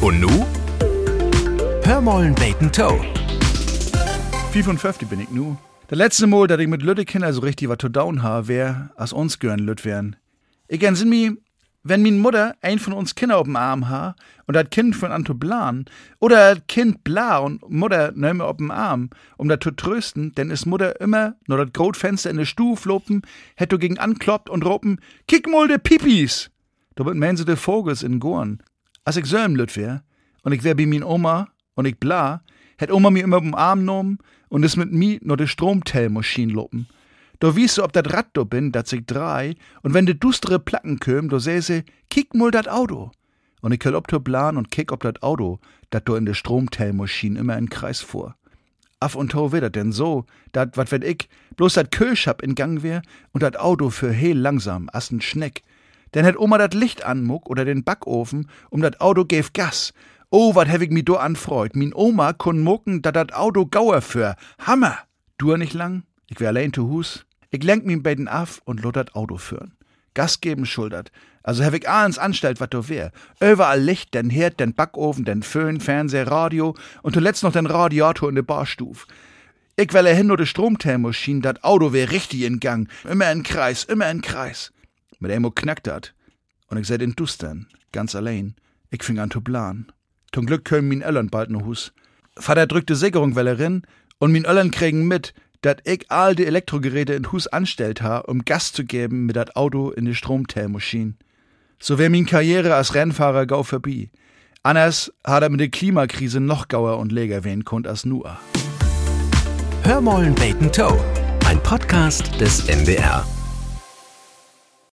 Und nu? Hörmollen Bacon Toe. 55 bin ich nu. Der letzte Mal, dass ich mit Lütte Kinder so richtig was zu down ha, wär, als uns gehören Lütt wären. Ich sind mi, wenn min Mutter ein von uns Kinder auf dem Arm ha und dat Kind von Anto blan, oder dat Kind bla und Mutter nehme auf dem Arm, um dat zu trösten, denn is Mutter immer nur dat Grotfenster in de Stuf lopen, hätt du gegen ankloppt und ropen, kick mal de Pipis! Damit meinen sie de Vogels in Gorn. Als ich so im Lütt wär, und ich wär bei min Oma, und ich bla, hätt Oma mir immer dem Arm genommen und is mit mi nur de Stromtellmaschine lopen. Da wies du, ob dat Rad do bin, dat sich drei, und wenn de dustere Placken köm, do seh sie, kick mal dat Auto. Und ich köll ob to plan und kick ob dat Auto, dat do in de Stromtellmaschine immer in Kreis fuhr. Af und to wird dat denn so, dat, wat wenn ich, bloß dat Köhlschab in Gang wär und dat Auto für heel langsam, as n Schneck. Denn hätt Oma dat Licht anmuck oder den Backofen, um dat Auto gäf Gas. Oh, wat hab ich mi do anfreut. Min Oma kun mucken, dat dat Auto gauer für. Hammer! Du nicht lang? Ich wär allein zu Hus. Ich lenk min beiden af und lot dat Auto führen. Gas geben schultert. Also hab ich ahns anstellt, wat do wär. Überall Licht, den Herd, den Backofen, den Föhn, Fernseher, Radio und zuletzt noch den Radiator in de Barstuf. Ich welle hin nur de Stromtellmaschine, dat Auto wär richtig in Gang. Immer in Kreis, immer in Kreis. Mit emo knackt dat. Und ich seh den Dustern, ganz allein. Ich fing an zu plan. Zum Glück können min Ellern bald no Hus. Vater drückte Sicherung wellerin und min Ellern kriegen mit, dat ich all die Elektrogeräte in Hus anstellt ha, um Gas zu geben mit dat Auto in die Stromtellmaschine. So wär min Karriere als Rennfahrer gau vorbei. Anders hat er mit der Klimakrise noch gauer und leger wehen konnt als nur. Hörmollen Bacon Toe. Ein Podcast des NDR.